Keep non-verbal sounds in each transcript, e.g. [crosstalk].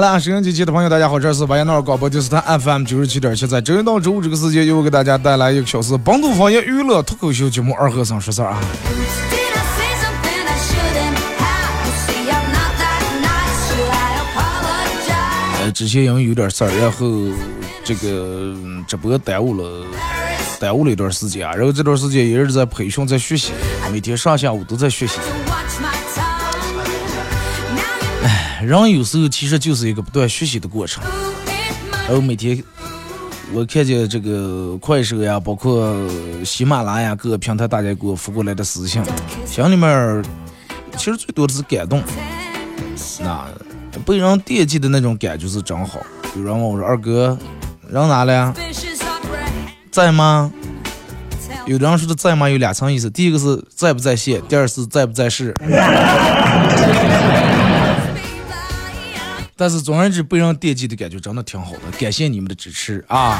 好了，收音机前的朋友，大家好，这是巴彦淖尔广播电视台 FM 九十七点七，在周一到周五这个时间，又给大家带来一个小时本土方言娱乐脱口秀节目《二和尚说事儿》啊。呃，之前因为有点事儿，然后这个直播耽误了，耽误了一段时间啊。然后这段时间一直在培训，在学习，每天上下午都在学习。人有时候其实就是一个不断学习的过程。我每天我看见这个快手呀，包括喜马拉雅各个平台，大家给我发过来的私信，心里面其实最多的是感动。那被人惦记的那种感觉是真好。有人问我说：“二哥，人哪了？在吗？”有的人说的在吗有两层意思，第一个是在不在线，第二是在不在世。[laughs] 但是总而言之，被人惦记的感觉真的挺好的，感谢你们的支持啊！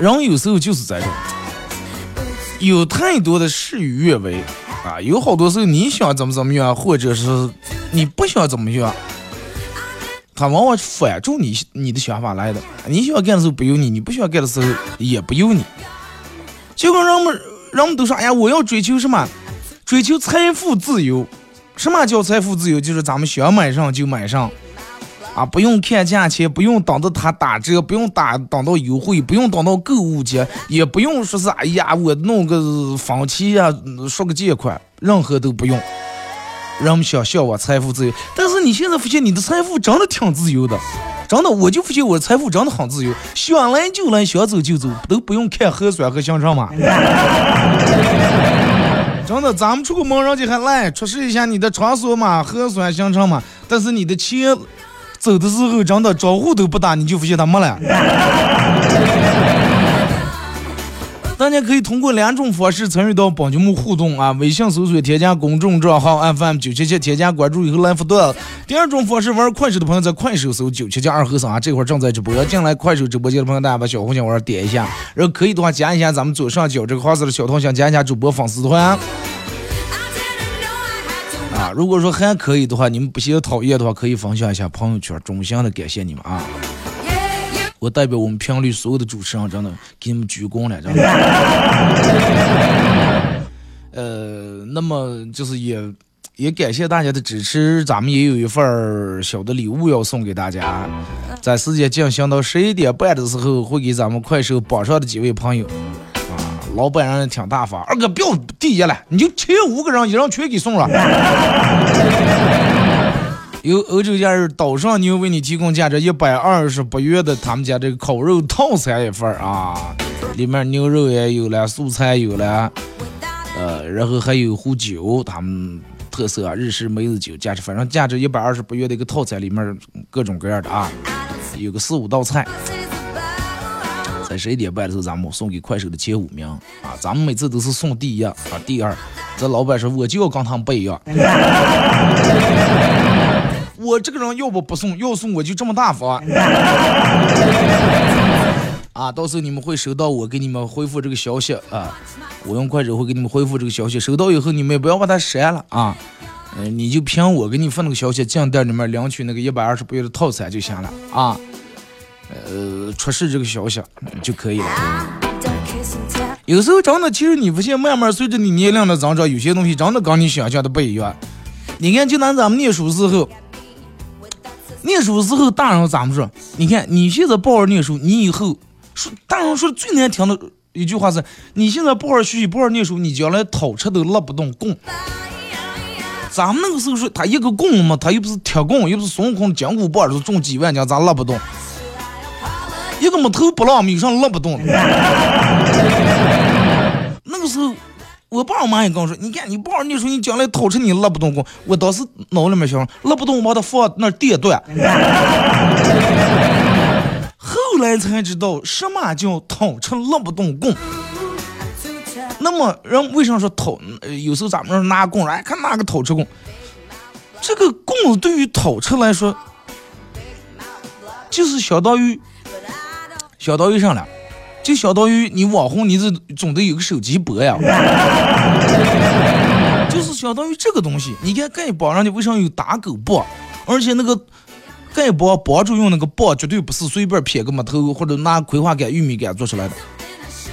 人有时候就是这种，有太多的事与愿违啊，有好多时候你想怎么怎么样，或者是你不想怎么样，他往往反着你你的想法来的。你想干的时候不由你，你不想干的时候也不由你。就跟人们人们都说，哎呀，我要追求什么？追求财富自由。什么叫财富自由？就是咱们想买上就买上。啊，不用看价钱，不用等到它打折，不用打等到优惠，不用等到购物节，也不用说是哎呀，我弄个分期呀，说个借款，任何都不用。人们想向往财富自由，但是你现在发现你的财富真的挺自由的，真的，我就发现我的财富真的很自由，想来就来，想走就走，都不用看核酸和行程码。真的，咱们出个门，人家还来出示一下你的场所码、核酸行程码，但是你的钱走的时候真的招呼都不打，你就发现他没了。大家可以通过两种方式参与到帮节目互动啊，微信搜索添加公众账号 FM 九七七，添加关注以后来互动。第二种方式，玩快手的朋友在快手搜九七七二和尚啊，这会儿正在直播，进来快手直播间的朋友，大家把小红心往上点一下，然后可以的话加一下咱们左上角这个黄色的小头像，加一下主播粉丝团。啊，如果说还可以的话，你们不嫌讨厌的话，可以分享一下朋友圈，衷心的感谢你们啊！我代表我们频率所有的主持人，真的给你们鞠躬了，真的。[laughs] 呃，那么就是也也感谢大家的支持，咱们也有一份儿小的礼物要送给大家，在时间进行到十一点半的时候，会给咱们快手榜上的几位朋友。啊，老板人挺大方，二哥不要第一了，你就前五个人，一人全给送了。由欧洲假日岛上牛为你提供价值一百二十八元的他们家这个烤肉套餐一份啊，里面牛肉也有了，素菜有了，呃，然后还有壶酒，他们特色啊，日式梅子酒，价值反正价值一百二十八元的一个套餐，里面各种各样的啊，有个四五道菜。在十一点半的时候，咱们送给快手的前五名啊，咱们每次都是送第一啊，第二。这老板说我就要跟他们不一样。[laughs] 我这个人要不不送，要送我就这么大方。[laughs] 啊，到时候你们会收到我给你们回复这个消息啊，我用快手会给你们回复这个消息，收到以后你们也不要把它删了啊，嗯、你就凭我给你发那个消息进店里面领取那个一百二十八元的套餐就行了啊，呃，出示这个消息就可以了。有时候真的，其实你发现慢慢随着你年龄的增长，有些东西真的跟你想象的不一样。你看，就拿咱们念书时候，念书时候大人咋么说？你看你现在抱着念书，你以后说大人说的最难听的一句话是：你现在不好学习，不好念书，你将来讨吃都拉不动棍。咱们那个时候说，他一个棍嘛，他又不是铁棍，又不是孙悟空的金箍棒，是中几万斤，咱拉不动。一个木头不浪米上拉不动。[laughs] 那个时候，我爸我妈也跟我说，你看你不好好念书，你将来讨吃你拉不动棍。我当时脑里面想，拉不动，我把它放那儿电断。后来才知道什么叫讨吃拉不动棍。那么人为啥说讨？呃有时候咱们说拿棍，哎，看哪个讨吃棍？这个棍对于讨吃来说，就是相当于，相当于啥了？就相当于你网红，你这总得有个手机播呀，[laughs] 就是相当于这个东西。你看丐帮上的为啥有打狗棒？而且那个丐帮帮主用那个棒绝对不是随便撇个木头或者拿葵花杆、玉米杆做出来的。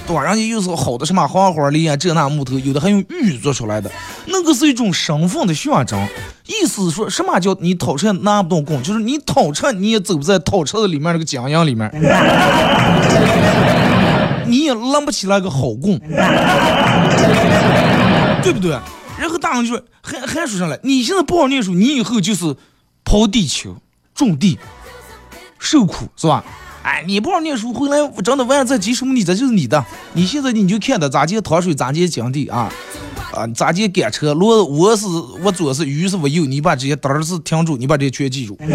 对吧？人家又是好的什么黄花梨啊，这那木头，有的还用玉做出来的，那个是一种身份的象征。意思是说什么叫你讨车拿不动弓，就是你讨车你也走不在讨车的里面那个江洋里面，[laughs] 你也拉不起来个好弓，对不对？然后大人就说还还说上来，你现在不好念书，你以后就是刨地球、种地、受苦，是吧？哎，你不好念书，回来我真的万在几什么你这就是你的。你现在你就看的咋接糖水，咋接耕地啊啊，咋接赶车，骡我是我左是鱼是我右，你把这些单儿是停住，你把这些全记住。[laughs]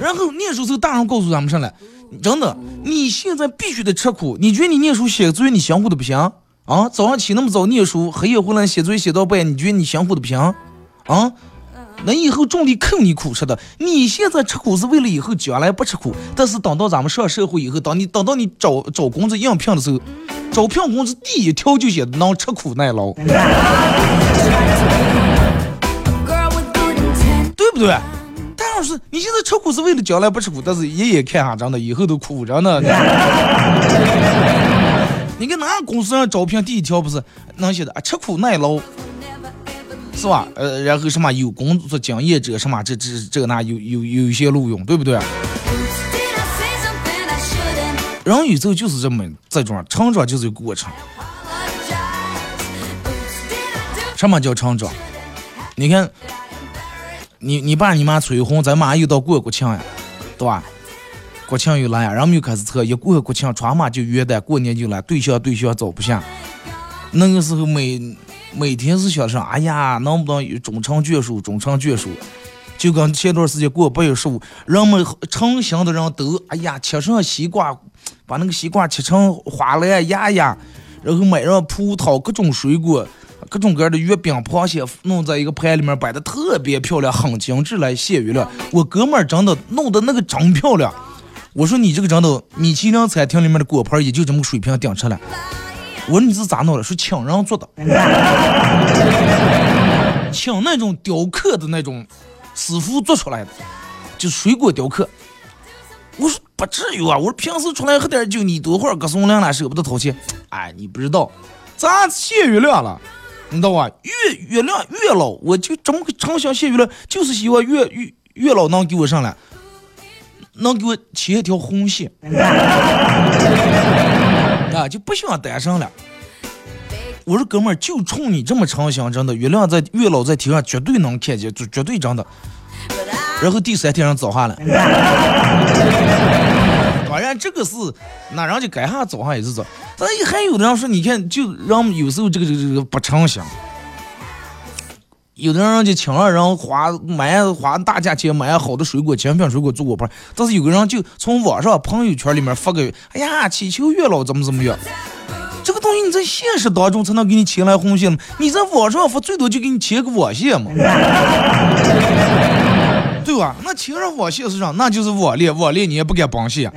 然后念书时候，大人告诉咱们上来，真的，你现在必须得吃苦。你觉得你念书写作业你辛苦的不行啊？早上起那么早念书，黑夜回来写作业写到半夜，你觉得你辛苦的不行啊？那以后种地肯你苦吃的。你现在吃苦是为了以后将来不吃苦，但是等到咱们上社会以后，等你等到你找找工作应聘的时候，招聘工资第一条就写能吃苦耐劳.对不对？但要是你现在吃苦是为了将来不吃苦，但是爷爷看哈，真的以后都苦着呢。[laughs] 你看哪个公司上招聘第一条不是能写的啊？吃苦耐劳。是吧？呃，然后什么有工作经验者什么这这这个那有有有一些录用，对不对？人宇宙就是这么这种成长就是过程。什么叫成长？你看，你你爸你妈催婚，咱马上又到过国庆呀，对吧？国庆又来呀，人们又开始测，一过国庆，传嘛就元旦，过年就来，对象对象找不下。那个时候每每天是想着，哎呀，能不能有终成眷属，终成眷属？就跟前段时间过八月十五，人们成型的人都，哎呀，切上西瓜，把那个西瓜切成花篮压压，然后买上葡萄，各种水果，各种各样的月饼、螃蟹，弄在一个盘里面摆的特别漂亮，很精致来谢月亮。我哥们儿真的弄的那个真漂亮。我说你这个真的，米其林餐厅里面的果盘也就这么水平顶出来。我说你是咋弄的？说请人做的，[laughs] 请那种雕刻的那种师傅做出来的，就水果雕刻。我说不至于啊！我说平时出来喝点酒，你多会儿搁松亮了舍不得掏钱。哎，你不知道，咱谢月亮了，你知道吧？月月亮月老，我就这么个常想谢月亮，就是希望月月月老能给我上来，能给我牵一条红线，[laughs] 啊，就不想单身了。我说哥们儿，就冲你这么诚心，真的，月亮在月老在天上绝对能看见，就绝对真的。然后第三天人走下来，[laughs] 当然这个是那人家该哈早上也是早，但还有的人说，你看就让有时候这个这个这个不诚心，有的人就请了人花买花大价钱买好的水果精品水果做果盘，但是有个人就从网上朋友圈里面发个，哎呀祈求月老怎么怎么样。这个东西你在现实当中才能给你牵来红线嘛，你在网上发最多就给你牵个网线嘛，[laughs] 对吧？那牵上网线是啥？那就是网恋，网恋你也不敢绑线。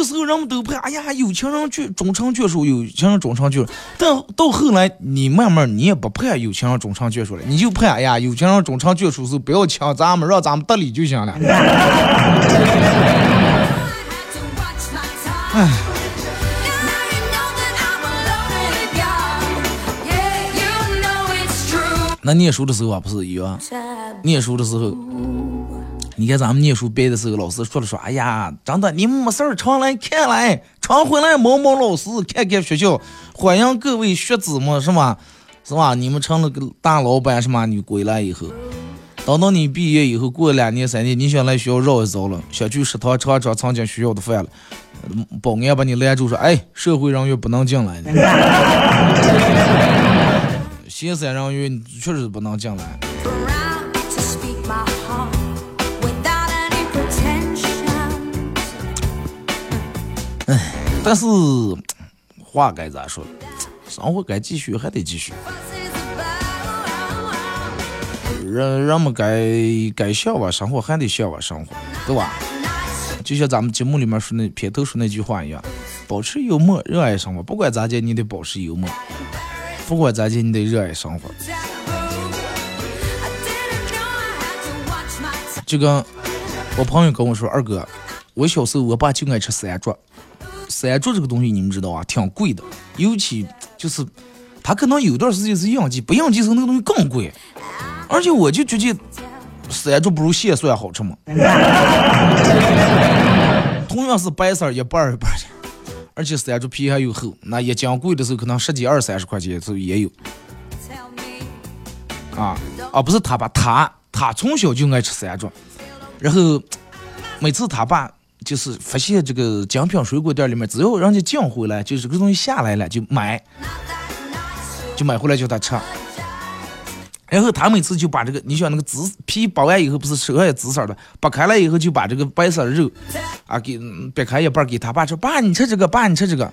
那个时候人们都怕，哎呀，有情人眷终成眷属，有情人终成眷属。但到后来，你慢慢你也不怕有情人终成眷属了，你就怕，哎呀，有情人终成眷属时候不要抢咱们，让咱们得理就行了。true. 那念书的时候啊，不是一样念书的时候，你看咱们念书背的时候，老师说了说，哎呀，真的，你没事儿常来看来，常回来某某老师看看学校，欢迎各位学子们，是吧？是吧？你们成了个大老板，是吗？你归来以后，等到你毕业以后，过两年三年，你想来学校绕一遭了，想去食堂尝尝曾经学校的饭了，保安把你拦住说，哎，社会人员不能进来，[laughs] 闲散人员确实不能进来。但是话该咋说？生活该继续，还得继续。人人们该该向往生活，还得向往生活，对吧？就像咱们节目里面说那片头说那句话一样，保持幽默，热爱生活。不管咋地，你得保持幽默；不管咋地，你得热爱生活。就跟我朋友跟我说，二哥，我小时候我爸就爱吃山竹，山竹这个东西你们知道啊，挺贵的，尤其就是它可能有段时间是应季，不应季时候那个东西更贵，而且我就觉得山竹不如蟹蒜好吃嘛。同样是白色儿一半儿一半儿的，而且山竹皮还有厚，那一斤贵的时候可能十几二三十块钱时候也有。啊啊，不是他爸，他他从小就爱吃山竹，然后每次他爸就是发现这个精品水果店里面，只要人家进回来，就是这个东西下来了就买，就买回来叫他吃。然后他每次就把这个，你想那个紫皮剥完以后，不是手还有紫色的，剥开了以后就把这个白色的肉啊给嗯掰开一半给他爸吃，爸你吃这个，爸你吃这个。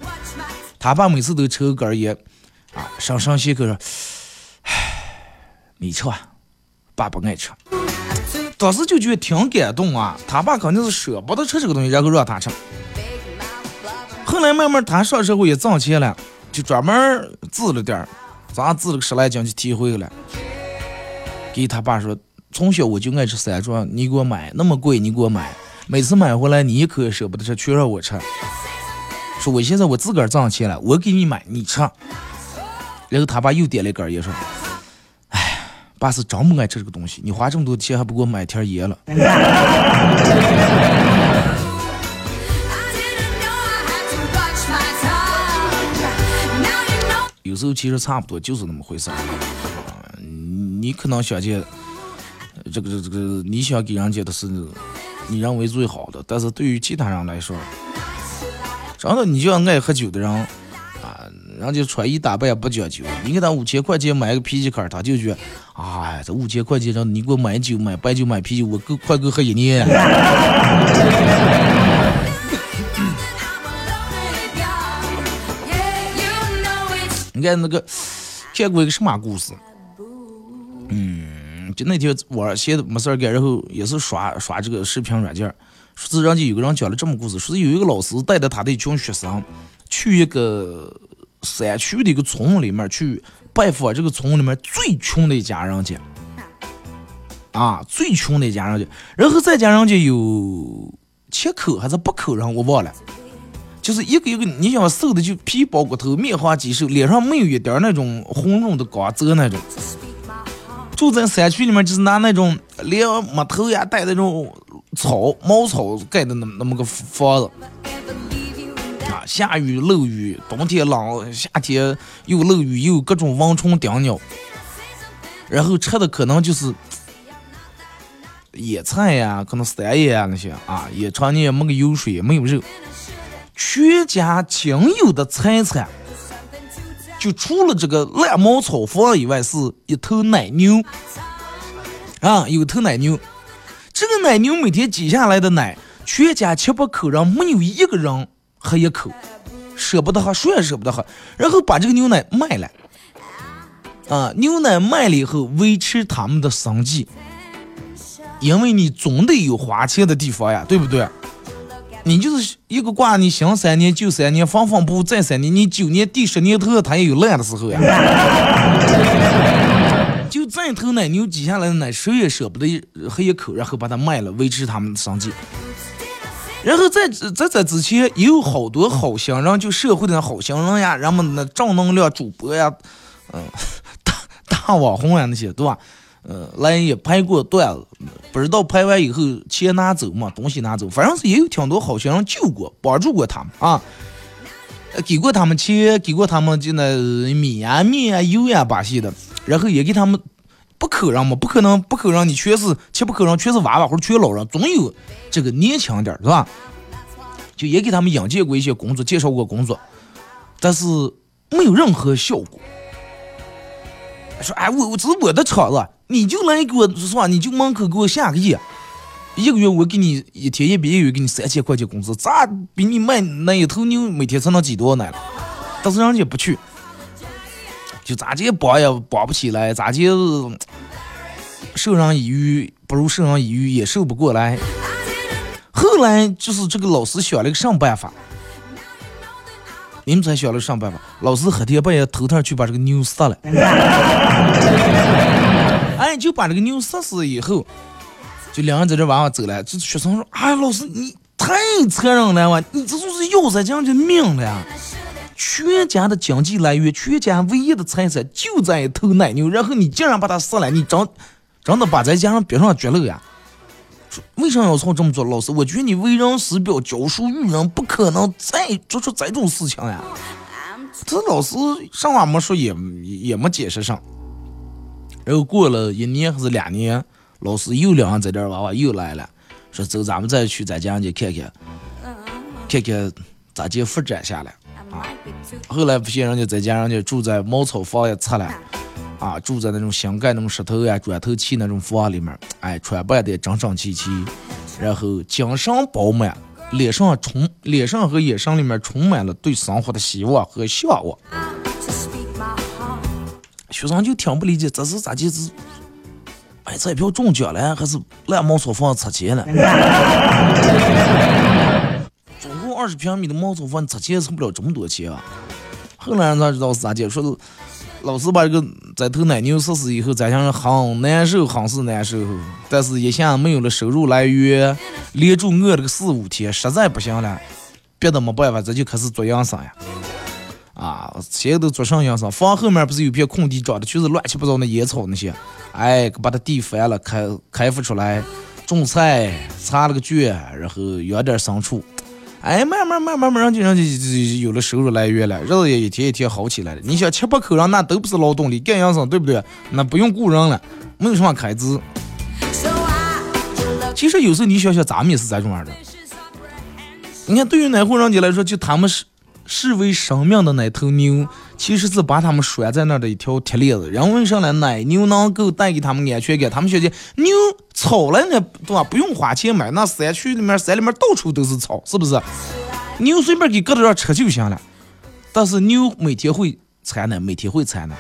他爸每次都抽根烟，啊，上上斜口说，唉，你吃吧，爸不爱吃。当时就觉得挺感动啊，他爸肯定是舍不得吃这个东西，然后让他吃。后来慢慢他上社会也挣钱了，就专门儿自了点儿，咱自了个十来斤就提回来了。给他爸说，从小我就爱吃山竹，你给我买，那么贵你给我买，每次买回来你一口也舍不得吃，全让我吃。说我现在我自个儿挣钱了，我给你买，你吃。然后他爸又点了一根烟，说：“，爸是真不爱吃这个东西，你花这么多钱还不给我买条烟了。[laughs] ”有时候其实差不多就是那么回事儿。你可能想见呃这个这个，你想给人家的是你认为最好的，但是对于其他人来说，真的你就像爱喝酒的人，人家穿衣打扮也不讲究，你给他五千块钱买个啤酒卡，他就觉得，哎，这五千块钱让你给我买酒、买白酒、买啤酒，我够快够喝一年。你看那个看过一个什么故事？嗯，就那天我闲的没事儿干，然后也是刷刷这个视频软件，说是人家有个人讲了这么故事，说是有一个老师带着他的一群学生去一个山区的一个村里面去拜访这个村里面最穷的一家人家，啊，最穷的一家人家，然后这家人家有七口还是八口人，我忘了。就是一个一个，你想瘦的就皮包骨头，面黄肌瘦，脸上没有一点那种红润的光泽那种。住在山区里面，就是拿那种连木头呀带那种草茅草盖的那么那么个房子下雨漏雨，冬天冷，夏天又漏雨，又各种蚊虫叮咬，然后吃的可能就是野菜呀，可能山野呀那些啊，也常年没个油水，也没有肉，全家仅有的财产。就除了这个烂茅草房以外，是一头奶牛，啊，有头奶牛。这个奶牛每天挤下来的奶，全家七八口人没有一个人喝一口，舍不得喝，谁也舍不得喝。然后把这个牛奶卖了，啊，牛奶卖了以后维持他们的生计，因为你总得有花钱的地方呀，对不对？你就是一个卦，你行三年就三年，缝缝补再三年，你九年第十年头它也有烂的时候呀。[laughs] 就这头奶牛挤下来的奶，谁也舍不得喝一口，然后把它卖了，维持他们的生计。然后在在在之前也有好多好心人，就社会的好心人呀，人们的正能量主播呀，嗯、[laughs] 大大网红呀那些，对吧？嗯，来也拍过段子，不知道拍完以后钱拿走嘛，东西拿走，反正是也有挺多好心人救过、帮助过他们啊，给过他们钱，给过他们就那米呀、面呀、油呀把戏的，然后也给他们不可让嘛，不可能不可让你全是切不可让全是娃娃或者全老人，总有这个年轻点是吧？就也给他们引荐过一些工作，介绍过工作，但是没有任何效果。说哎，我我这是我的厂子，你就来给我是吧？你就门口给我下个亿，一个月我给你一天一百，一月给你三千块钱工资，咋比你卖那一头牛每天才能几多呢？但是人家不去，就咋地帮也绑不起来，咋地授人以鱼不如授人以渔，也授不过来。后来就是这个老师想了个什么办法？你们才想了什么办法？老师黑天半夜偷偷去把这个牛杀了，[laughs] 哎，就把这个牛杀死以后，就两人在这玩玩走了。这学生说：“哎，老师你太残忍了哇！你这就是要咱家的命了呀！全家的经济来源，全家唯一的财产就在一头奶牛，然后你竟然把它杀了，你真真的把咱家人逼上绝路呀！”说为啥要从这么做？老师，我觉得你为人师表、教书育人，不可能再做出这种事情呀。这老师上话没说，也也没解释上。然后过了一年还是两年，老师又领人在这娃娃又来了，说走，咱们再去咱家去看看，看看咋地发展下来啊。后来不行，人家在家人家住在茅草房也拆了。啊，住在那种新盖那种石头呀、砖头砌那种房里面，哎，穿扮的整整齐齐，然后精神饱满，脸上充脸上和眼神里面充满了对生活的希望和向往。学生就挺不理解，这是咋地是买彩票中奖了，还是烂茅草房拆迁了？[laughs] 二十平米的茅草房拆迁出不了这么多钱啊！后来人才知道是咋地，说是。老师把这个在头奶牛实施以后，咱想很难受，很是难受。但是一下没有了收入来源，连住饿了个四五天，实在不行了，别的没办法，这就开始做养生呀。啊，现在都做上养生，房后面不是有片空地，长的全是乱七八糟的野草那些，哎，把它地翻了，开开发出来，种菜，插了个圈，然后养点牲畜。哎，慢慢慢慢慢慢，就让就就有了收入来源了，日子也一天一天好起来了。你想七八口人，那都不是劳动力，干养生，对不对？那不用雇人了，没有什么开支。其实有时候你想想，咱们也是这种样的。你看，对于哪户人家来说，就他们是视为生命的那头牛，其实是把他们拴在那儿的一条铁链子。人为啥呢？奶牛能够带给他们安全感，他们觉得牛草了呢，对吧？不用花钱买，那山区里面、山里面到处都是草，是不是？牛随便给搁到这吃就行了。但是牛每天会产奶，每天会产奶，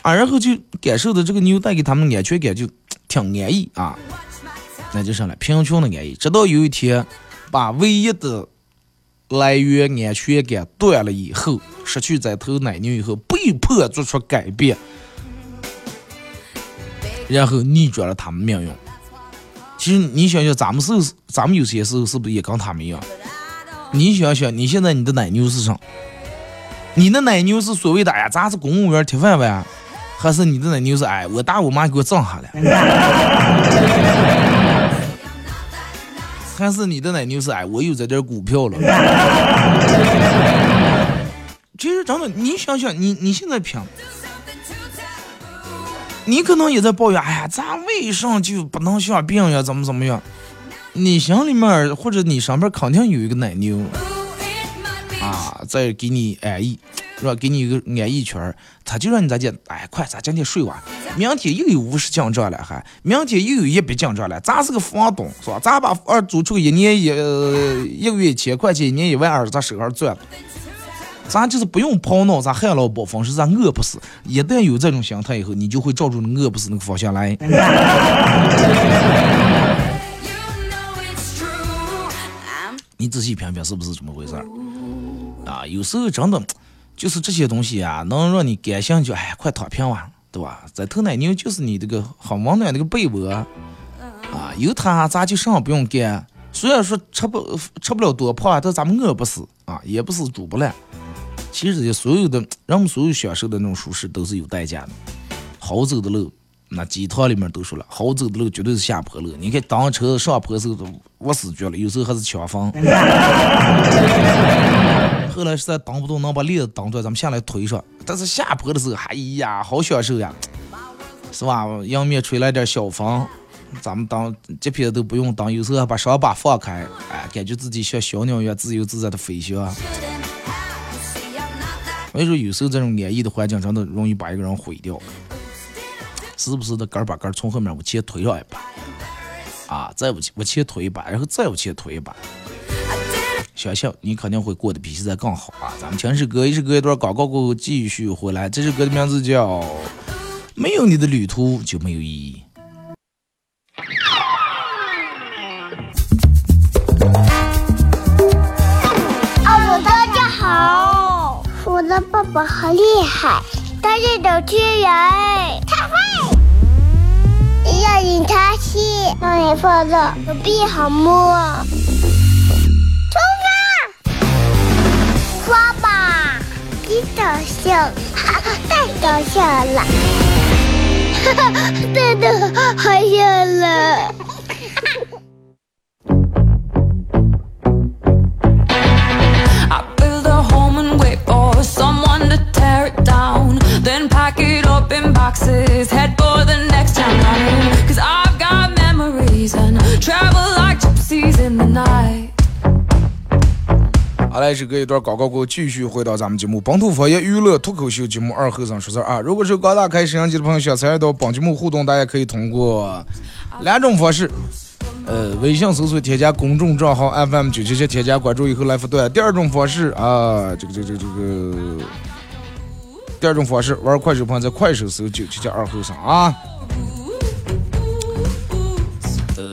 啊，然后就感受到这个牛带给他们安全感，就挺安逸啊。那就上了贫穷的安逸，直到有一天把唯一的来源安全感断了以后，失去这头奶牛以后，被迫做出改变，然后逆转了他们命运。其实你想想，咱们是咱们有些时候是不是也跟他们一样？你想想，你现在你的奶牛是啥？你的奶牛是所谓的哎呀，咱是公务员铁饭碗，还是你的奶牛是哎，我大我妈给我挣下来？[laughs] 还是你的奶牛是哎，我有这点股票了。其实真的，你想想，你你现在拼，你可能也在抱怨，哎呀，咱为啥就不能像别人呀？怎么怎么样？你心里面或者你上边肯定有一个奶牛啊，在给你安逸，是吧？给你一个安逸圈儿，他就让你咋地？哎，快，咱今天睡完，明天又有五十进账了，还明天又有一笔进账了。咱是个房东，是吧？咱把房租出去一年一、呃一个月一千块钱，一年一万二，咱手上赚了。咱就是不用跑脑，咱旱涝保丰是咱饿不死。一旦有这种心态以后，你就会照住饿不死那个方向来。[laughs] 你仔细品品，是不是这么回事儿？啊，有时候真的就是这些东西啊，能让你感兴趣，哎，快躺平吧，对吧？在头奶牛就是你这个很温暖那个被窝，啊，有它咱就啥也不用干。虽然说吃不吃不了多胖，但咱们饿不死啊，也不是煮不烂。其实这些所有的，[tsk] 人们所有享受的那种舒适都是有代价的。好走的路，那鸡汤里面都说了，好走的路绝对是下坡路。你看当车上坡时候都我死绝了，有时候还是抢风。[laughs] 后来实在挡不动，能把链子挡住，咱们下来推上。但是下坡的时候，哎呀，好享受呀，是吧？迎面吹来点小风，咱们当这片都不用当，有时候还把伤疤放开，哎，感觉自己像小鸟一样自由自在的飞翔。我跟你说，有时候这种安逸的环境真的容易把一个人毁掉，时不时的杆把杆从后面往前推上一把，啊，再往前往前推一把，然后再往前推一把，相信你肯定会过得比现在更好啊！咱们听首歌，一首歌一段广告过后继续回来，这首歌的名字叫《没有你的旅途就没有意义》。啊，我大家好，我的爸爸好厉害，他是主持人，他会。要引他去，让你放乐，手臂好摸。出发，刷吧，你搞笑，哈哈，太搞笑了，[laughs] 哈哈，[laughs] 真的好笑了。好嘞，这个一段广告过后，继续回到咱们节目《本土方言娱乐脱口秀节目二后生说事儿》啊。如果是刚打开摄像机的朋友，想参与到本节目互动，大家可以通过两种方式。呃，微信搜索添加公众账号 FM 九七七，添加关注以后来发段。第二种方式啊，这个这个这个这个，第二种方式玩快手朋友在快手搜九七七二后生啊。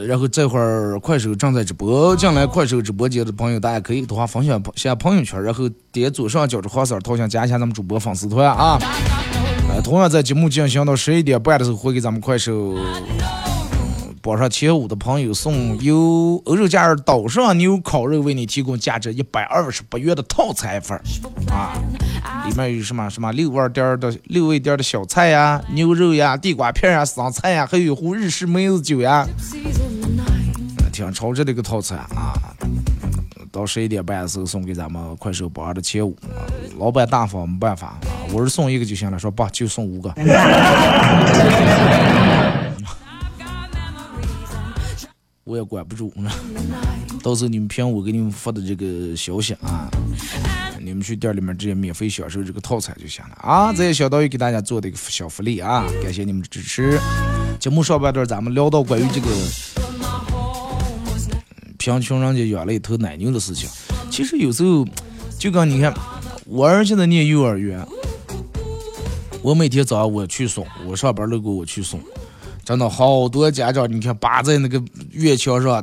然后这会儿快手正在直播，进来快手直播间的朋友，大家可以的话分享下朋友圈，然后点左上角的黄色头像加一下咱们主播粉丝团啊。呃，同样在节目进行到十一点半的时候，会给咱们快手榜上前五的朋友送由欧洲假日岛上牛烤肉为你提供价值一百二十八元的套餐一份啊，里面有什么什么六味店的六味店的小菜呀、牛肉呀、地瓜片呀、生菜呀，还有一壶日式梅子酒呀。想超值的一个套餐啊！到十一点半的时候送给咱们快手榜二的前五，啊老板大方没办法啊，我是送一个就行了，说爸就送五个，我也管不住。[laughs] 到时候你们凭我给你们发的这个消息啊，你们去店里面直接免费享受这个套餐就行了啊！这也相当于给大家做的一个小福利啊，感谢你们的支持。节目上半段咱们聊到关于这个。贫穷人家养了一头奶牛的事情，其实有时候就跟你看，我儿现在念幼儿园，我每天早上我去送，我上班路过我去送，真的好多家长，你看扒在那个院墙上，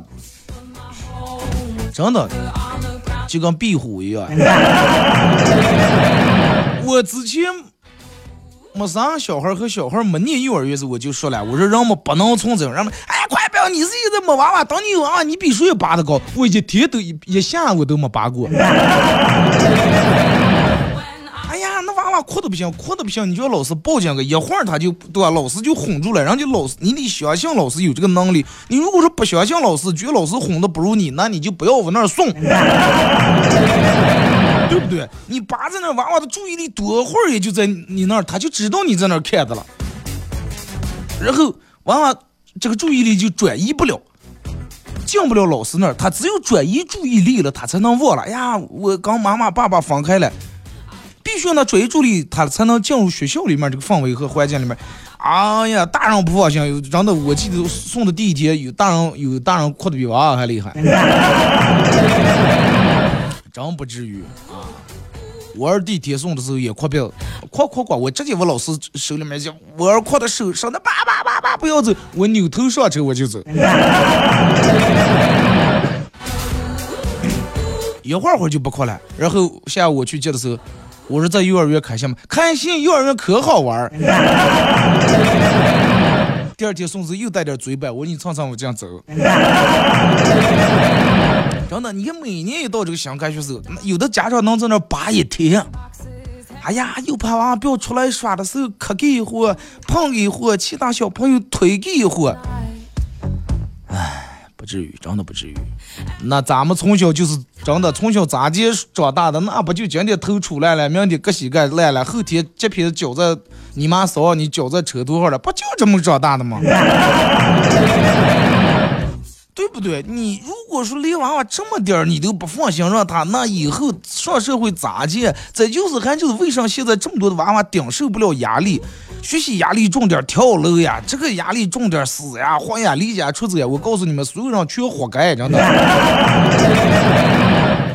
真的就跟壁虎一样。[laughs] 我之前没啥小孩和小孩没念幼儿园时，我就说了，我说人们不能从这人们，哎，快你是一个没娃娃，等你有娃娃，你比谁也拔得高。我一天都一一下午都没拔过。[laughs] 哎呀，那娃娃哭的不行，哭的不行，你叫老师报警个，一会儿他就对吧？老师就哄住了，人家老师，你得相信老师有这个能力。你如果说不相信老师，觉得老师哄的不如你，那你就不要往那儿送。[laughs] 对不对？你拔在那，娃娃的注意力多会儿也就在你那儿，他就知道你在那儿看着了，然后娃娃这个注意力就转移不了，进不了老师那儿，他只有转移注意力了，他才能忘了。哎呀，我跟妈妈爸爸分开了，必须让他转移注意力，他才能进入学校里面这个氛围和环境里面。哎呀，大人不放心，真的，我记得送的第一天，有大人有大人哭的比娃娃还厉害。真不至于啊！我儿第一天送的时候也哭病，哭哭哭，我直接往老师手里面就，我儿哭的手上的叭叭叭叭不要走，我扭头上车我就走。[laughs] 一会儿会儿就不哭了，然后下午我去接的时候，我说在幼儿园开心吗？开心，幼儿园可好玩儿。[laughs] 第二天送子又带点嘴板，我说你尝尝我这样走。真的，你看每年一到这个新开学时候，有的家长能在那儿扒一天，哎呀，又怕娃娃不要出来耍的时候磕给一伙，碰给一伙，其他小朋友推给一伙。哎，不至于，真的不至于。那咱们从小就是真的从小咋接长大的？那不就今天头出来了，明天割膝盖烂了，后天这片脚在你妈扫你脚在车头上了，不就这么长大的吗？[laughs] 对不对？你如果说连娃娃这么点儿你都不放心让他，那以后上社会咋接？这就是还就是为啥现在这么多的娃娃顶受不了压力，学习压力重点，跳楼呀，这个压力重点，死呀，活呀，离家出走呀。我告诉你们，所有人全活该，真的，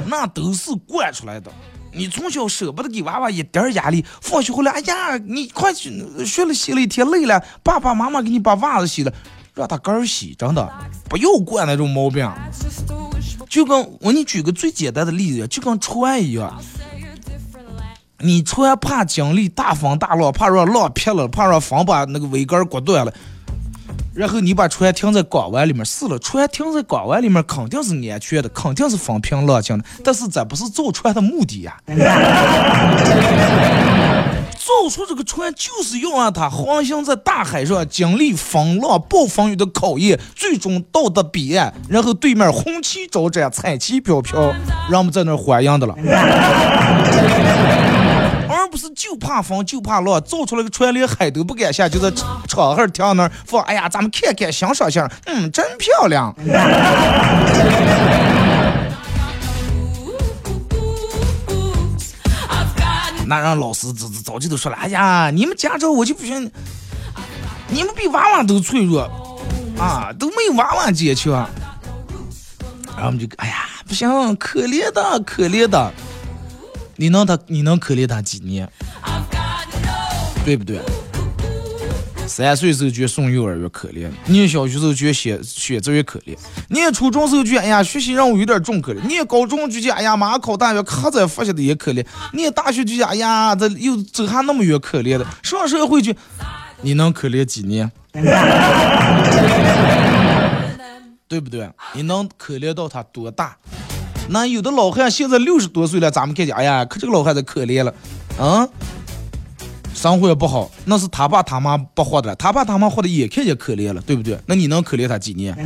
那都是惯出来的。你从小舍不得给娃娃一点压力，放学回来，哎呀，你快去学了洗了一天累了，爸爸妈妈给你把袜子洗了。让他个儿洗，真的不要惯那种毛病。就跟我给你举个最简单的例子，就跟船一样，你船怕经历大风大浪，怕让浪劈了，怕让风把那个桅杆刮断了，然后你把船停在港湾里面，是了，船停在港湾里面肯定是安全的，肯定是风平浪静的，但是这不是造船的目的呀。造出这个船就是要让它航行在大海上，经历风浪、暴风雨的考验，最终到达彼岸，然后对面红旗招展，彩旗飘飘，[laughs] 让我们在那儿欢迎的了。[laughs] 而不是就怕风就怕浪，造出来个船连海都不敢下，就在场上停那儿放。哎呀，咱们看看欣赏下，嗯，真漂亮。那让老师早早早就都说了，哎呀，你们家长我就不行，你们比娃娃都脆弱啊，都没有娃娃坚强。然后我们就，哎呀，不行，可怜的，可怜的，你能他，你能可怜他几年，对不对？三岁时候觉得送幼儿园可怜，念小学时候觉得选选择也可怜，念初中时候觉得哎呀学习任务有点重可怜，念高中就觉得哎呀马上考大学可在复习的也可怜，念大学就觉得哎呀这又走还那么远可怜的，上社会去你能可怜几年？[laughs] 对不对？你能可怜到他多大？那有的老汉现在六十多岁了，咱们看见哎呀，可这个老汉子可怜了，啊？生活也不好，那是他爸他妈不活的，他爸他妈活的也看见可怜了，对不对？那你能可怜他几年？哎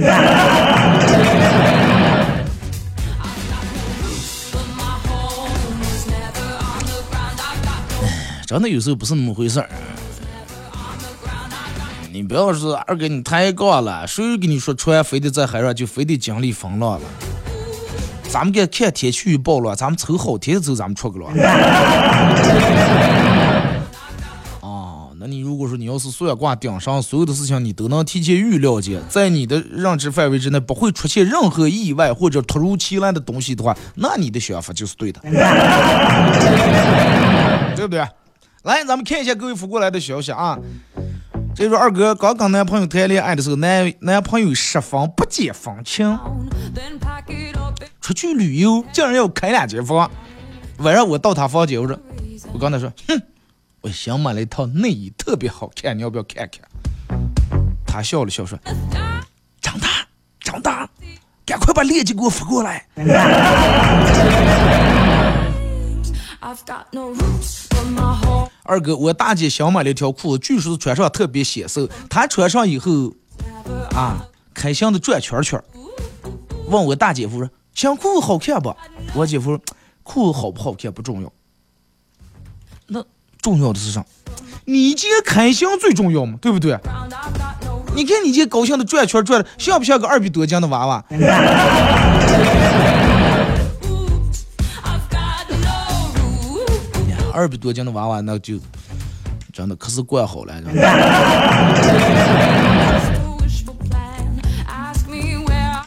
真的有时候不是那么回事儿。你不要说二哥你太高了，谁跟你说船非得在海上就非得经历风浪了？咱们给看天气预报了，咱们瞅好天走，咱们出去了。那你如果说你要是算卦顶上所有的事情你都能提前预料见，在你的认知范围之内不会出现任何意外或者突如其来的东西的话，那你的想法就是对的，对不对？来，咱们看一下各位发过来的消息啊。这说二哥刚跟男朋友谈恋爱的时候，男男朋友十分不解风情，出去旅游竟然要开两间房。晚上我到他房间，我说，我刚才说，哼。我新买了一套内衣，特别好看，你要不要看看？他笑了笑说：“长大，长大，赶快把链接给我发过来。”二哥，我大姐新买了一条裤子，据说穿上特别显瘦。她穿上以后，啊，开心的转圈圈。问我大姐夫说：“新裤子好看不？”我姐夫：“裤子好不好看不重要。”那。重要的是啥？你今天开心最重要嘛，对不对？你看你今天高兴的转圈转的，像不像个二百多斤的娃娃？二百多斤的娃娃，那就真的可是怪好了。[laughs]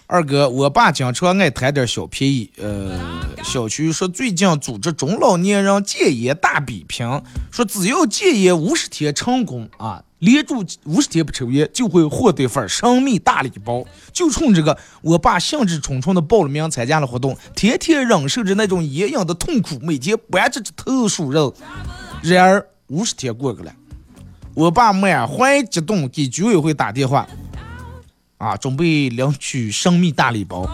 二哥，我爸经常爱贪点小便宜。呃，小区说最近组织中老年人戒烟大比拼，说只要戒烟五十天成功啊，连住五十天不抽烟，就会获得份神秘大礼包。就冲这个，我爸兴致冲冲的报了名参加了活动，天天忍受着那种烟瘾的痛苦，每天搬着这头数肉。然而五十天过去了，我爸满怀激动给居委会打电话。啊，准备领取神秘大礼包，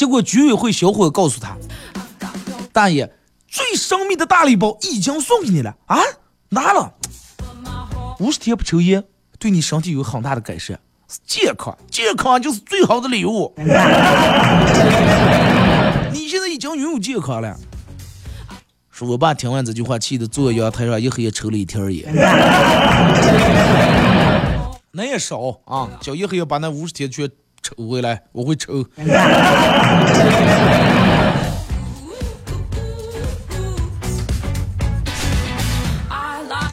结果居委会小伙告诉他：“大爷，最神秘的大礼包已经送给你了啊！拿了，五十天不抽烟，对你身体有很大的改善。健康，健康就是最好的礼物。[laughs] 你现在已经拥有健康了。说我爸听完这句话，气得坐阳台上一黑夜抽了一天烟。[laughs] 那也少啊，叫一黑夜把那五十天全抽回来，我会抽。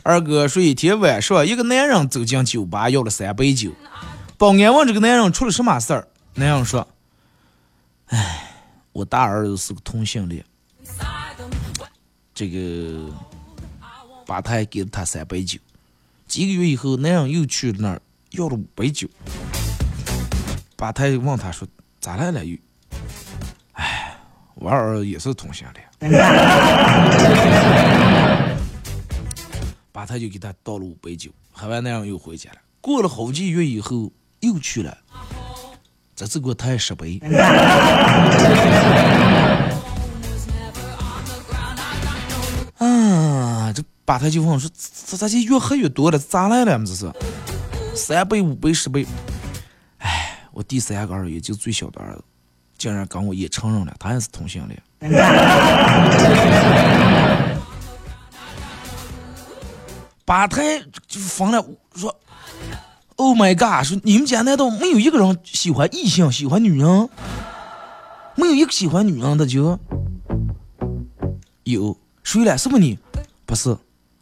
二哥说，一天晚上，一个男人走进酒吧，要了三杯酒。保安问这个男人出了什么事儿，男人说：“哎，我大儿子是个同性恋。”这个吧台给了他三杯酒。几个月以后，男人又去那儿要了五杯酒。吧台问他说：“咋来了又？”哎，我儿也是同性恋。[laughs] 吧台就给他倒了五杯酒，喝完那样又回家了。过了好几月以后。又去了，这次给我抬十杯。[laughs] 啊，这吧台就问我说：“这咋就越喝越多了？咋来了？这是三杯、五杯、十杯。”我第三个儿子也就最小的儿子，竟然跟我也承认了，他也是同性恋。[laughs] 把他就疯了，说。Oh my god！说你们家难道没有一个人喜欢异性、喜欢女人？没有一个喜欢女人的就有谁了？是不是你？不是，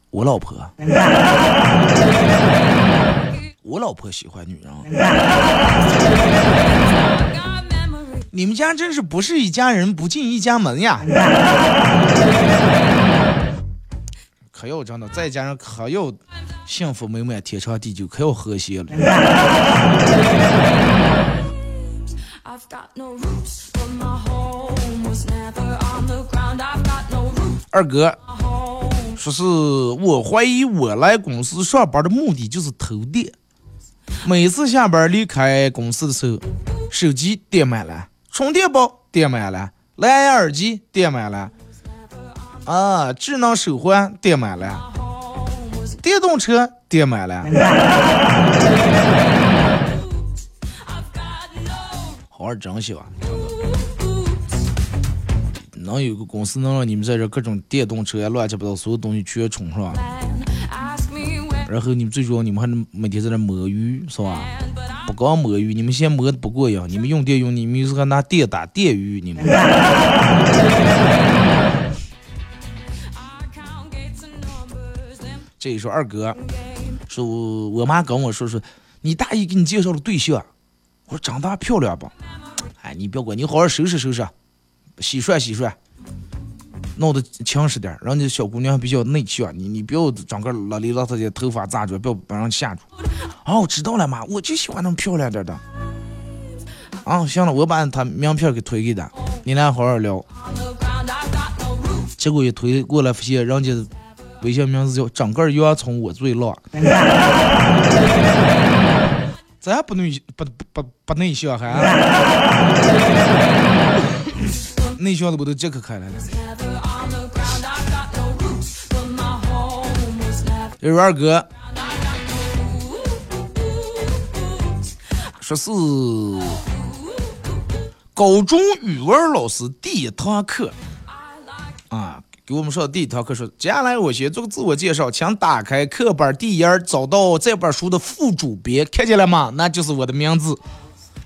我老婆。我老婆喜欢女人。[laughs] 你们家真是不是一家人不进一家门呀！[laughs] 可要真的，再加上可要幸福美满、天长地久，可要和谐了。二哥，说是我怀疑我来公司上班的目的就是偷电。每次下班离开公司的时候，手机电满了，充电宝电满了，蓝牙耳机电满了。啊，智能手环电满了，电动车电满了，[laughs] 好好珍惜吧，能有个公司能让你们在这各种电动车呀、乱七八糟所有东西全充上，然后你们最主要你们还能每天在那摸鱼是吧？不光摸鱼，你们先摸的不过瘾，你们用电用，你们有时候拿电打电鱼，你们。[laughs] 这一说二哥，说我妈跟我说说，你大姨给你介绍了对象，我说长大漂亮不？哎，你不要管，你好好收拾收拾，洗涮洗涮，弄得强势点，人家小姑娘比较内向，你你不要整个邋里邋遢的头发扎住，不要把人吓住。哦，知道了妈，我就喜欢那么漂亮点的。啊，行了，我把他名片给推给他，你俩好好聊。结果一推过来，发现人家。微信名字叫整个洋葱我最辣，[laughs] 咱不内不不不内向还，内向的不都杰克开来了？这是二哥，说是高中语文老师第一堂课啊。给我们上的第一堂课说，接下来我先做个自我介绍，请打开课本第一页，找到这本书的副主编，看见了吗？那就是我的名字。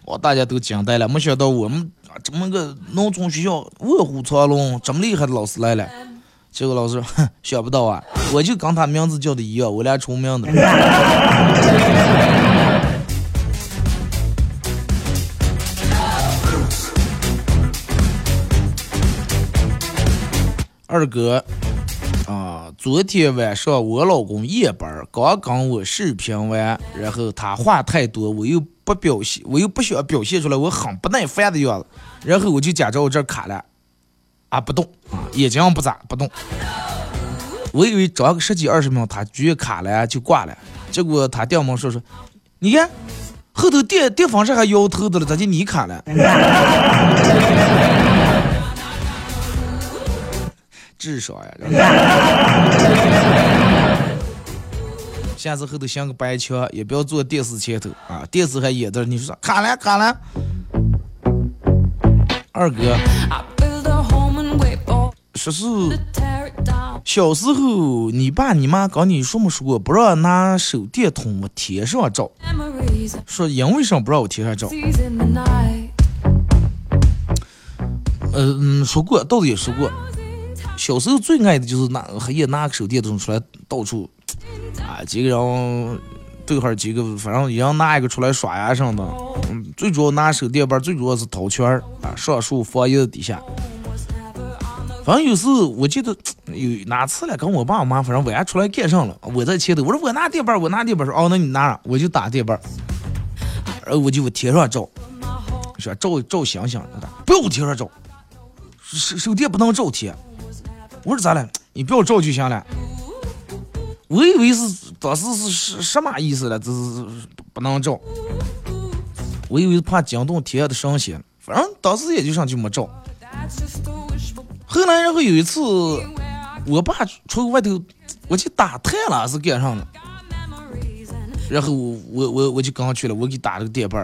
哇，大家都惊呆了，没想到我们这么个农村学校卧虎藏龙，这么厉害的老师来了。结果老师，哼，[laughs] 想不到啊，我就跟他名字叫的一样，我俩重名的。[laughs] 二哥，啊，昨天晚上我老公夜班，刚跟我视频完，然后他话太多，我又不表现，我又不想表现出来，我很不耐烦的样子，然后我就假装我这儿卡了，啊，不动，啊，眼睛不眨，不动。我以为找个十几二十秒，他居然卡了就挂了，结果他掉毛说说，你看后头电电风扇还摇头的了，咋就你卡了？[laughs] 智商呀！下次后头像个白墙，也不要坐电视前头啊，电视还演着，你说卡了卡了。二哥，说是。小时候你爸你妈跟你说没说过，不让拿手电筒往天上照，说因为什么不让我天上照？呃嗯，说过，到底也说过。小时候最爱的就是拿黑夜拿个手电筒出来到处，啊，几个人对儿几个，反正一人拿一个出来耍牙什么的。嗯，最主要拿手电棒，最主要是掏圈儿啊，上树放叶子底下。反正有时我记得有哪次了，跟我爸我妈反正晚上出来干上了，我在前头，我说我拿电棒，我拿电棒，说哦，那你拿，我就打电棒，然后我就往天上照，说照照星星，不要往天上照。手手电不能照天，我说咋了？你不要照就行了。我以为是当时是什什么意思了？这是不能照。我以为怕惊动天上的神仙，反正当时也就上去没照。后来然后有一次，我爸出外头，我去打探了是干上的，然后我我我我就刚去了，我给打了个电棒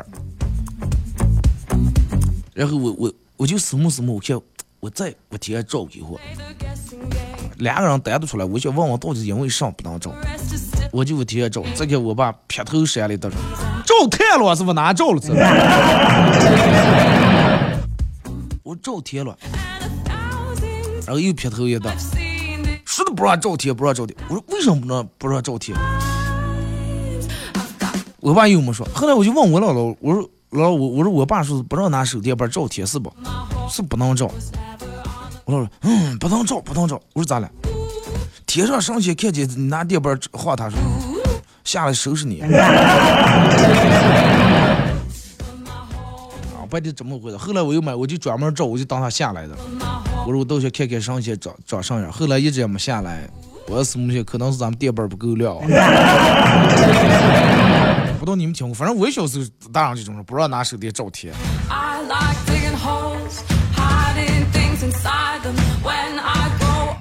然后我我我就死木死木，我看。我再我天天照一会儿，两个人单独出来，我想问问到底因为啥不能照，我就我天天照。这个我爸劈头闪了一道，照天了是不哪照了？我照天了，然后又劈头一道，说的不让照天，不让照天。我说为什么不能不让照天？我爸又没说。后来我就问我姥姥，我说姥姥，我我说我爸说不让拿手电板照天是不？是不能照。我说，嗯，不能照，不能照。我说咋了？天上上去看见你拿电板晃他，说下来收拾你。啊，不得怎么回事。后来我又买，我就专门照，我就当他下来的。我说我倒想看看上去长长啥样。后来一直也没下来。我是么去？可能是咱们电板不够亮。[laughs] 不知道你们听过，反正我小时候大人就这种人，不让拿手电照天。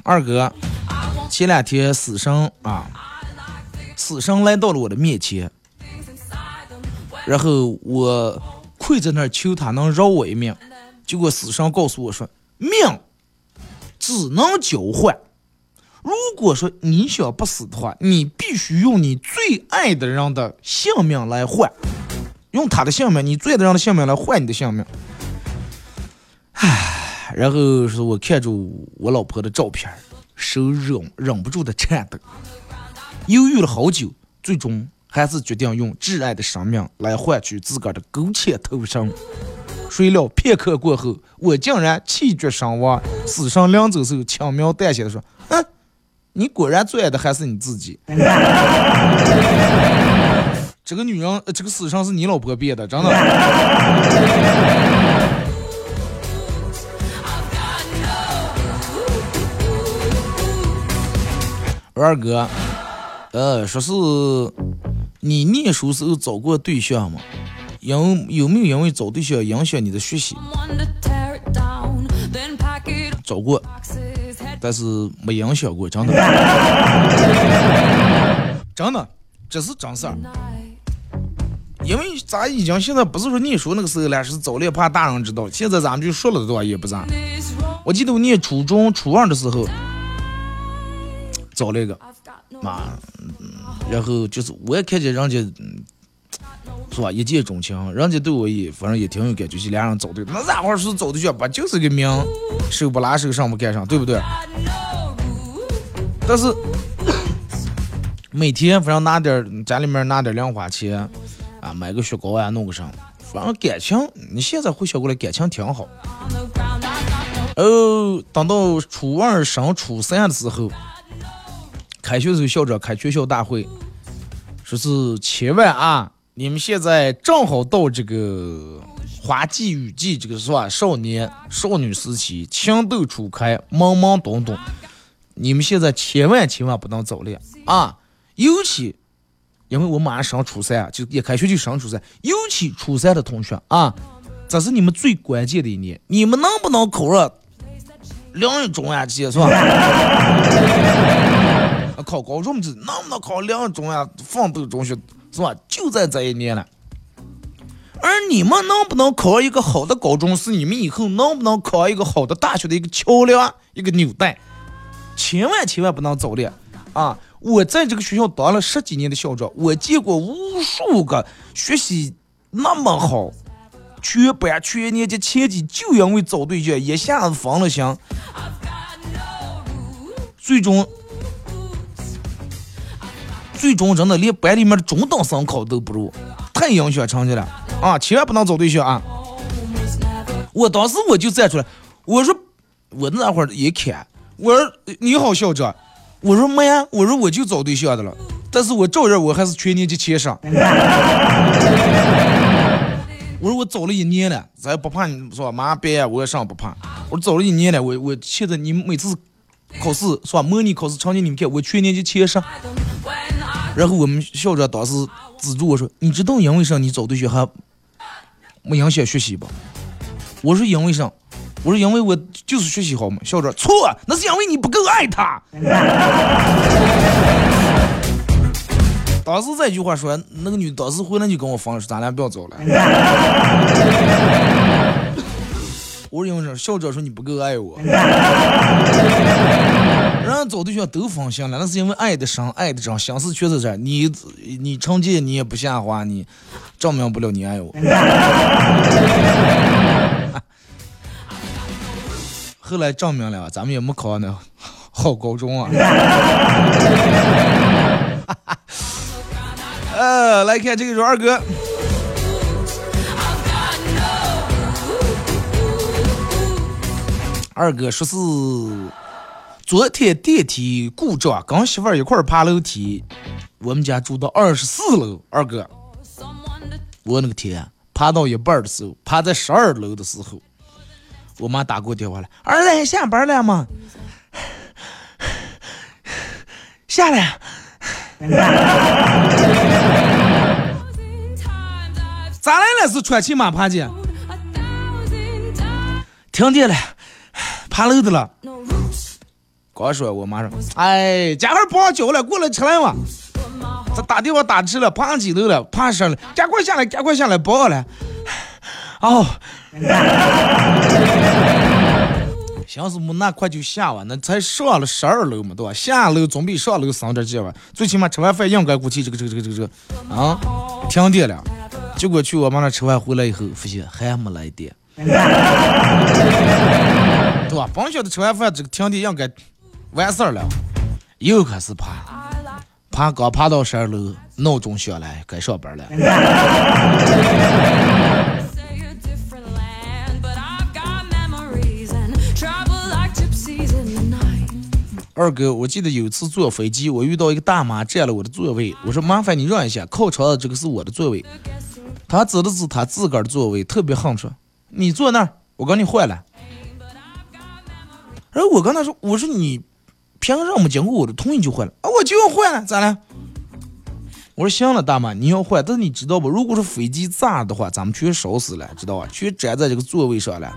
二哥，前两天死神啊，死神来到了我的面前，然后我跪在那儿求他能饶我一命。结果死神告诉我说，命只能交换。如果说你想不死的话，你必须用你最爱的人的性命来换，用他的性命，你最爱的人的性命来换你的性命。唉。然后是我看着我老婆的照片，手忍忍不住的颤抖，犹豫了好久，最终还是决定用挚爱的生命来换取自个儿的苟且偷生。谁料片刻过后，我竟然气绝身亡。死神临走时轻描淡写的说：“哼，你果然最爱的还是你自己。”这个女人，这个死神是你老婆变的，真的。我二哥，呃，说是你念书时候找过对象吗？有有没有因为找对象影响你的学习？找过，但是没影响过，真的。真的，这是真事儿。因为咱已经现在不是说念书那个时候了，是早恋怕大人知道。现在咱们就说了对吧？也不咋。我记得我念初中初二的时候。找了一个，妈，然后就是我也看见人家，是吧？一见钟情，人家对我也反正也挺有感觉，就俩人找对，那咋回事？找对象不就是个名，手不拉手，上不干上，对不对？但是每天反正拿点家里面拿点零花钱啊，买个雪糕啊，弄个啥，反正感情，你现在回想过来，感情挺好。哦，等到初二升初三的时候。开学时候，校长开全校大会，说是千万啊，你们现在正好到这个花季雨季，这个是吧？少年少女时期，情窦初开，懵懵懂懂，你们现在千万千万不能早恋啊！尤其因为我马上上初三，就一开学就上初三，尤其初三的同学啊，这是你们最关键的一年，你们能不能考上两中呀，这些是吧？[laughs] 考高中这能不能考两中呀？放不中学是吧？就在这一年了。而你们能不能考一个好的高中，是你们以后能不能考一个好的大学的一个桥梁，一个纽带。千万千万不能早恋啊！我在这个学校当了十几年的校长，我见过无数个学习那么好，全班全年级前几，就因为找对象一下子分了心，最终最终真的连班里面的中等生考都不如，太影响成绩了。啊，千万不能找对象啊！我当时我就站出来，我说我那会儿也看，我说你好校长，我说没呀，我说我就找对象的了，但是我照样我还是全年级前十。[laughs] 我说我找了一年了，咱也不怕你说马上毕业我也上不怕。我说找了一年了，我我现在你每次考试是吧？模拟考试成绩你们看，我全年级前十。然后我们校长当时资助我说，你知道因为啥你找对象还？没影响学习吧？我说因为啥？我说因为我就是学习好嘛。校长错，那是因为你不够爱他。[laughs] 当时这句话说，那个女当时回来就跟我分了，说咱俩不要走了。[laughs] 我说因为啥？校长说你不够爱我。人找对象都放心了，那是因为爱的深，爱的真，心思全在。你你成绩你也不下滑，你证明不了你爱我。[laughs] 后来证明了，咱们也没考上那好高中啊。[laughs] 呃，来看这个是二哥。二哥说是。昨天电梯故障，跟媳妇儿一块儿爬楼梯，我们家住到二十四楼。二哥，我那个天，爬到一半的时候，爬在十二楼的时候，我妈打过电话来，儿子下班了吗？下来。咋来了？是喘气吗爬的？停电了，爬楼的了。刚说，我妈说：“哎，家伙不好教了，过来吃来嘛。”他打电话打迟了，爬几楼了？爬上了，赶快下来，赶快下来，不好了。哦，想是没那快就下完，那才上了十二楼嘛，对吧？下楼总比上楼省点劲吧？最起码吃完饭应该过去这个这个这个这个啊，停电了。结果去我妈那吃完回来以后，发现还没来电，[laughs] 对吧？甭晓得吃完饭这个停电应该。完事儿了，又开始爬，爬刚爬到十二楼，闹钟响了，该上班了。二哥，我记得有一次坐飞机，我遇到一个大妈占了我的座位，我说麻烦你让一下，靠窗的这个是我的座位。他指了指他自个儿的座位，特别横说：“你坐那儿，我跟你换了。”然后我跟他说：“我说你。”凭什么经过我的同意就换了啊？我就要换了，咋了？我说行了，大妈，你要换，但是你知道不？如果是飞机炸的话，咱们全烧死了，知道吧？全粘在这个座位上了，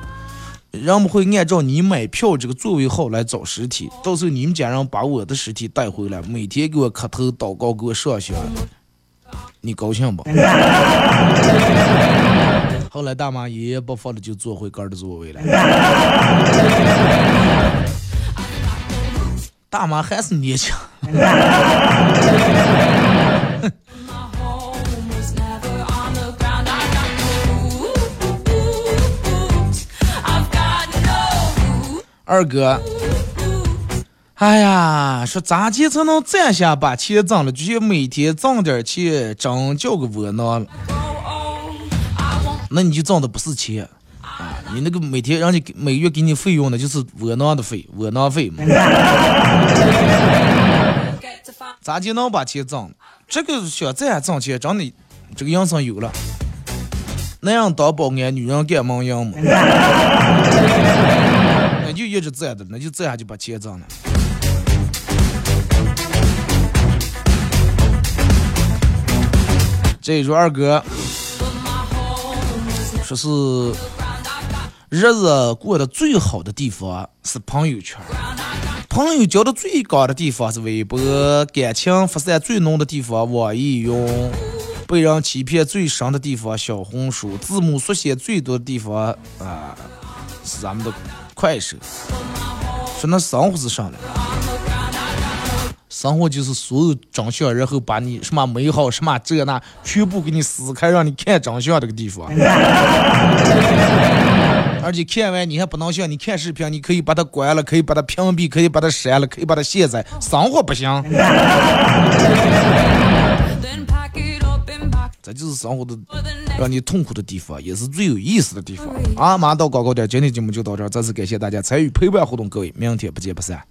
人们会按照你买票这个座位号来找尸体，到时候你们家人把我的尸体带回来，每天给我磕头祷告，给我上香，你高兴不？[laughs] 后来大妈一言不发的就坐回儿的座位了。大妈还是年轻。[laughs] 二哥，哎呀，说咋地才能攒下把钱挣了？就像每天挣点钱，真叫个窝囊了。那你就挣的不是钱。你那个每天让你每月给你费用的就是窝囊的费，窝囊费嘛。[laughs] 咋就能把钱挣？这个想再挣钱，真的这个营生有了。男人当保安，女人干门营嘛。[laughs] 那就一直这样的，那就这样就把钱挣了。这一说二哥，说是。日子过得最好的地方是朋友圈，朋友交的最高的地方是微博，感情发散最浓的地方网易云，被人欺骗最深的地方小红书，字母缩写最多的地方啊是咱们的快手。说那生活是啥呢？生活就是所有真相，然后把你什么美好什么这那全部给你撕开，让你看真相这个地方。而且看完你还不能像你看视频，你可以把它关了，可以把它屏蔽，可以把它删了，可以把它卸载。生活不行. [laughs] 这就是生活的让你痛苦的地方，也是最有意思的地方啊！马上到广告点，今天节目就到这儿，再次感谢大家参与陪伴互动，各位，明天不见不散。